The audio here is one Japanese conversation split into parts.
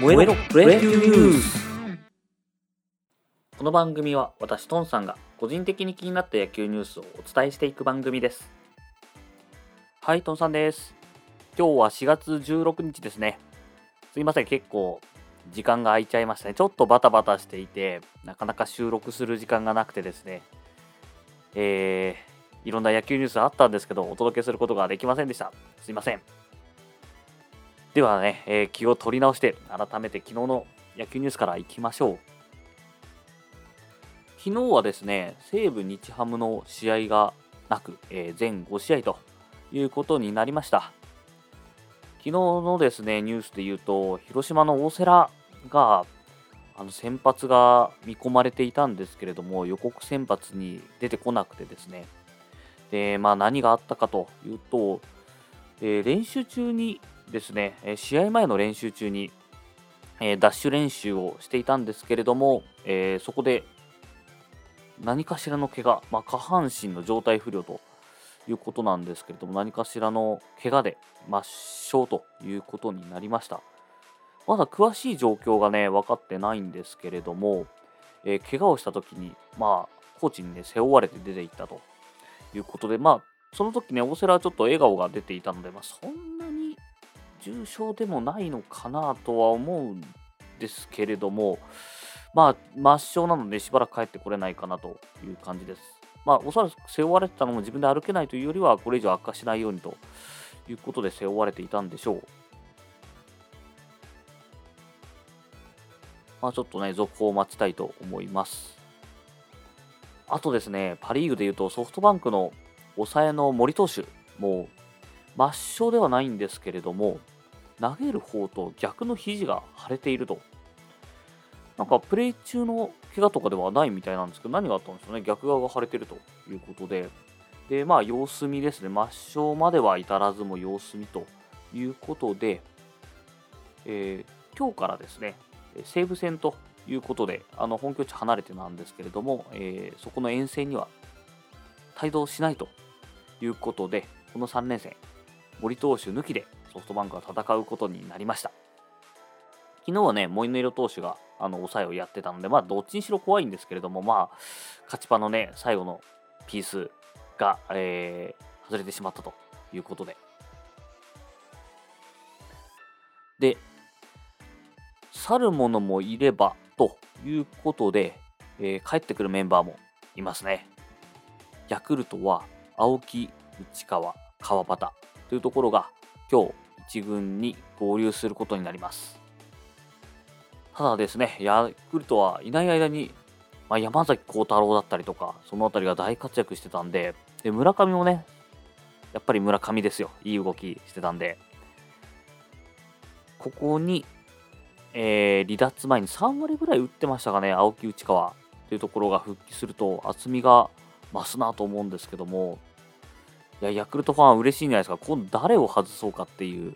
燃えろプロ野球ニュースこの番組は私トンさんが個人的に気になった野球ニュースをお伝えしていく番組です。はいトンさんです。今日は4月16日ですね。すいません結構時間が空いちゃいましたね。ちょっとバタバタしていてなかなか収録する時間がなくてですね。えー、いろんな野球ニュースあったんですけどお届けすることができませんでした。すいませんではね、えー、気を取り直して、改めて昨日の野球ニュースからいきましょう。昨日はですね、西武日ハムの試合がなく、えー、全5試合ということになりました。昨日のですね、ニュースで言うと、広島の大瀬良が、あの先発が見込まれていたんですけれども、予告先発に出てこなくてですね、で、まあ何があったかというと、えー、練習中にですね、試合前の練習中に、えダッシュ練習をしていたんですけれども、えそこで何かしらの怪我、まあ、下半身の状態不良ということなんですけれども、何かしらの怪我で抹消ということになりました。まだ詳しい状況がね、分かってないんですけれども、えー、怪我をした時に、まあ、コーチにね、背負われて出ていったということで、まあ、その時ね、大瀬良はちょっと笑顔が出ていたので、まあ、そん重症でもないのかなとは思うんですけれども、まあ、抹消なのでしばらく帰ってこれないかなという感じです。まあ、おそらく背負われてたのも自分で歩けないというよりは、これ以上悪化しないようにということで背負われていたんでしょう。まあ、ちょっとね、続報を待ちたいと思います。あとですね、パ・リーグでいうとソフトバンクの抑えの森投手、もう抹消ではないんですけれども、投げる方と逆の肘が腫れていると。なんかプレイ中の怪我とかではないみたいなんですけど、何があったんでしょうね？逆側が腫れてるということで。で、まあ様子見ですね。抹消までは至らずも様子見ということで、えー、今日からですね、西武戦ということで、あの本拠地離れてなんですけれども、えー、そこの遠征には帯同しないということで、この3連戦、森投手抜きでソフトバンクは戦うことになりました。昨日はね、モイネロ投手があの抑えをやってたので、まあ、どっちにしろ怖いんですけれども、まあ、勝ちパのね、最後のピースが、えー、外れてしまったということで。で、去る者もいればということで、えー、帰ってくるメンバーもいますね。ヤクルトは青木、内川、川端というところが今日1軍に合流することになります。ただですね、ヤクルトはいない間に、まあ、山崎幸太郎だったりとか、その辺りが大活躍してたんで、で村上もね、やっぱり村上ですよ。いい動きしてたんで、ここに、えー、離脱前に3割ぐらい打ってましたかね、青木内川というところが復帰すると、厚みが増すなと思うんですけども、や、ヤクルトファンは嬉しいんじゃないですか。今度誰を外そうかっていう、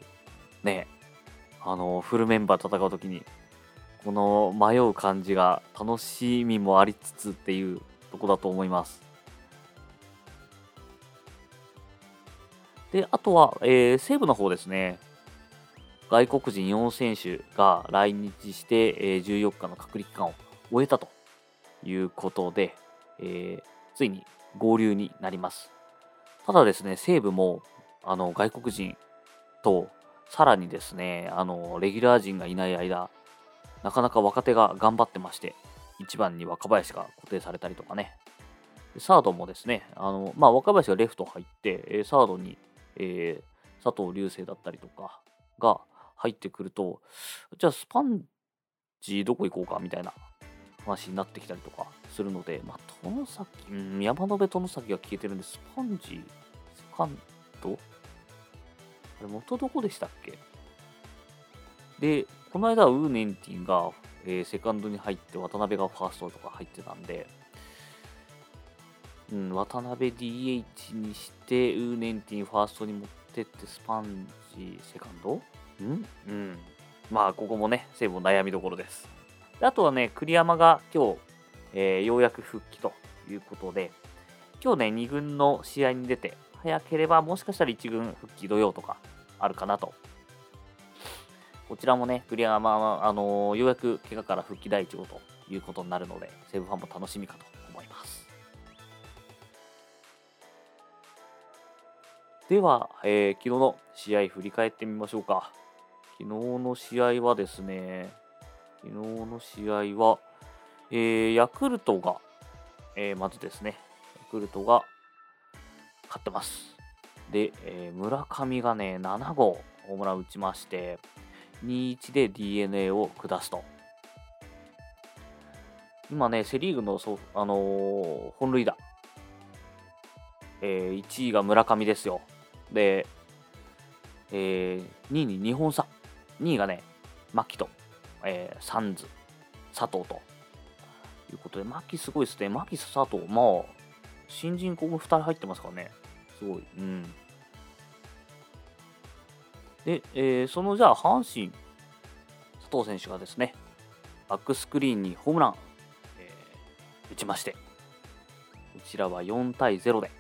ね、あの、フルメンバー戦うときに、この迷う感じが楽しみもありつつっていうとこだと思います。で、あとは、えー、西武の方ですね。外国人4選手が来日して、えー、14日の隔離期間を終えたということで、えー、ついに合流になります。ただですね、西武もあの外国人と、さらにですね、あのレギュラー陣がいない間、なかなか若手が頑張ってまして、1番に若林が固定されたりとかね、サードもですね、あのまあ、若林がレフト入って、サードに、えー、佐藤隆星だったりとかが入ってくると、じゃあスパンジどこ行こうかみたいな話になってきたりとかするので、まあ、殿崎、うん、山野辺殿崎が消えてるんで、スパンジ、セカンドあれ、元どこでしたっけ？で、この間はウーネンティンが、えー、セカンドに入って、渡辺がファーストとか入ってたんで、うん、渡辺 DH にして、ウーネンティンファーストに持ってって、スパンジ、セカンド？ん？うん。まあ、ここもね、西武悩みどころです。あとはね、栗山が今日、えー、ようやく復帰ということで、今日ね、2軍の試合に出て、早ければもしかしたら1軍復帰土曜とかあるかなとこちらもね、栗山、あのようやく怪我から復帰第1号ということになるので、西武ファンも楽しみかと思います。では、えー、昨日の試合振り返ってみましょうか。昨日の試合はですね、昨日の試合は、えー、ヤクルトが、えー、まずですね、ヤクルトが勝ってます。で、えー、村上がね、7号ホームラン打ちまして、2-1で d n a を下すと。今ね、セ・リーグのそ、あのー、本塁打、えー、1位が村上ですよ。で、えー、2位に2本差。2位がね、牧と、えー、サンズ、佐藤ということで、牧すごいですね。牧、佐藤、まあ、新人ここ2人入ってますからね。すごい。うん。で、えー、そのじゃあ、阪神、佐藤選手がですね、バックスクリーンにホームラン、えー、打ちまして、こちらは4対0で、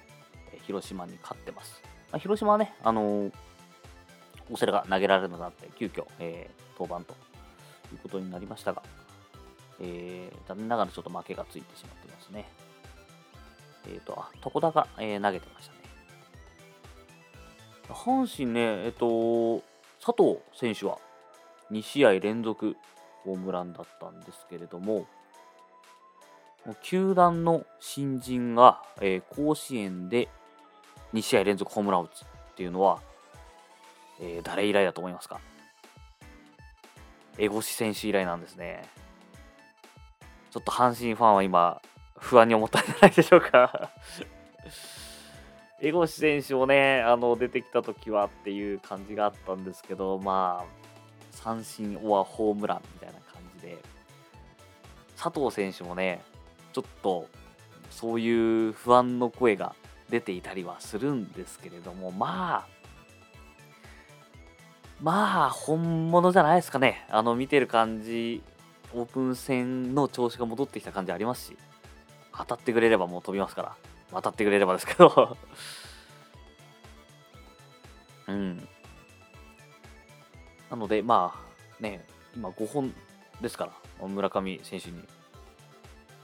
えー、広島に勝ってます。まあ、広島はね、あのー、大瀬良が投げられるようになって、急遽、えー、登板ということになりましたが、えー、残念ながらちょっと負けがついてしまってますね。えっ、ー、と、あ、床田が、えー、投げてましたね。阪神ね、えっ、と、佐藤選手は2試合連続ホームランだったんですけれども、球団の新人が、えー、甲子園で2試合連続ホームランを打つっていうのは、えー、誰以来だと思いますか？エゴシ選手以来なんですね。ちょっと阪神ファンは今、不安に思ったんじゃないでしょうか エゴシ選手もね、あの出てきた時はっていう感じがあったんですけど、まあ、三振オアホームランみたいな感じで、佐藤選手もね、ちょっとそういう不安の声が出ていたりはするんですけれども、まあ、まあ、本物じゃないですかね。あの、見てる感じ、オープン戦の調子が戻ってきた感じありますし、当たってくれればもう飛びますから、当たってくれればですけど うん。なので、まあ、ね、今5本ですから、村上選手に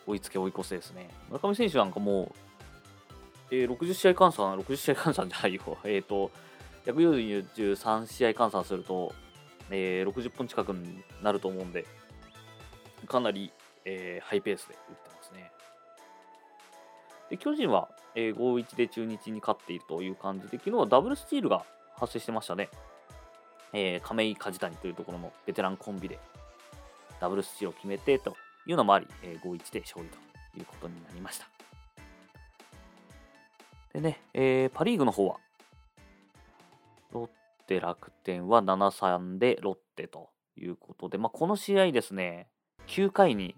追いつけ追い越せですね。村上選手なんかもう、えー、60試合換算、60試合換算じゃないよ。えっ、ー、と、143試合換算すると、えー、60本近くになると思うんで、かなり、えー、ハイペースで打ってますね。で巨人は、えー、5-1で中日に勝っているという感じで、昨日はダブルスチールが発生してましたね。えー、亀井梶谷というところのベテランコンビでダブルスチールを決めてというのもあり、えー、5-1で勝利ということになりました。でね、えー、パ・リーグの方は、ロッテ、楽天は7-3でロッテということで、まあ、この試合ですね、9回に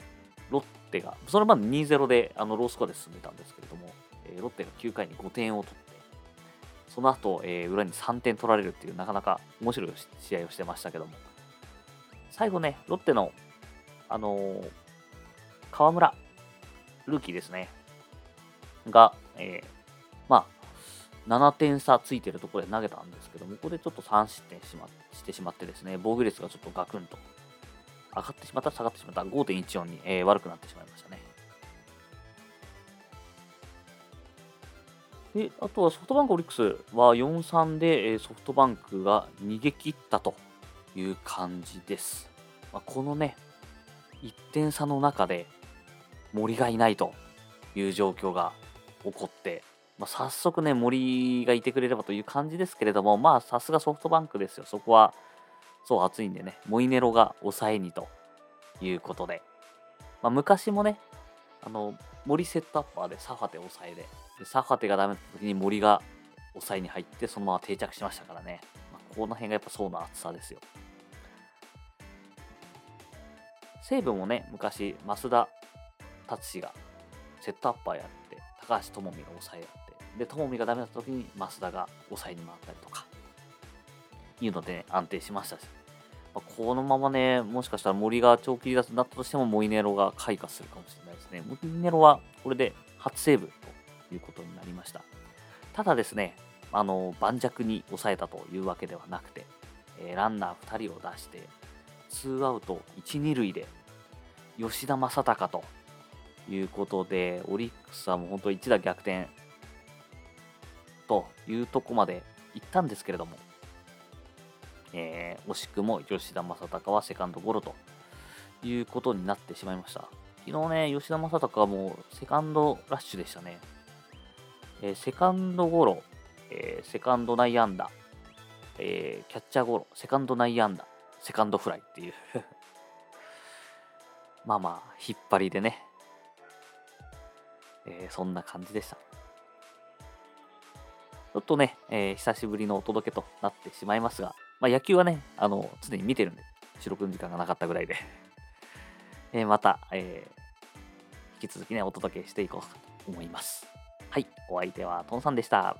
ロッテが、それまで2-0であのロースコアで進んでたんですけれども、えー、ロッテが9回に5点を取って、その後、えー、裏に3点取られるっていう、なかなか面白い試合をしてましたけども、最後ね、ロッテの、あのー、河村、ルーキーですね、が、えー、まあ、7点差ついてるところで投げたんですけども、ここでちょっと3失点し,、ま、してしまってですね、防御率がちょっとガクンと上がってしまった、下がってしまった、5.14に、えー、悪くなってしまいましたね。で、あとはソフトバンクオリックスは4-3で、えソフトバンクが逃げ切ったという感じです。まあ、このね、1点差の中で森がいないという状況が起こって、まあ、早速ね、森がいてくれればという感じですけれども、まあ、さすがソフトバンクですよ。そこは、そう暑いんでね、モイネロが抑えにということで、まあ、昔もね、あの、森セットアッパーでサファテ抑えで、でサファテがダメだった時に森が抑えに入って、そのまま定着しましたからね。まあ、この辺がやっぱ層の厚さですよ。西武もね、昔、増田達志がセットアッパーやって、高橋智美が抑えやって、で、智美がダメだった時に増田が抑えに回ったりとか、いうので、ね、安定しましたし、まあ、このままね、もしかしたら森が長期離脱になったとしても、モイネロが開花するかもしれないですね。モイネロはこれで初セーブということになりました。ただですね、あの盤石に抑えたというわけではなくて、えー、ランナー2人を出して、ツーアウト1、2塁で、吉田正尚ということで、オリックスはもう本当一打逆転というとこまで行ったんですけれども、えー、惜しくも吉田正尚はセカンドゴロということになってしまいました。昨日ね、吉田正尚はもうセカンドラッシュでしたね。えー、セカンドゴロ、えー、セカンド内野安打、えー、キャッチャーゴロ、セカンド内野安打、セカンドフライっていう まあまあ、引っ張りでね、えー、そんな感じでした。ちょっとね、えー、久しぶりのお届けとなってしまいますが、まあ、野球はね、あの、常に見てるんで、収録の時間がなかったぐらいで えー、また、え引き続きね、お届けしていこうと思います。はい、お相手はトンさんでした。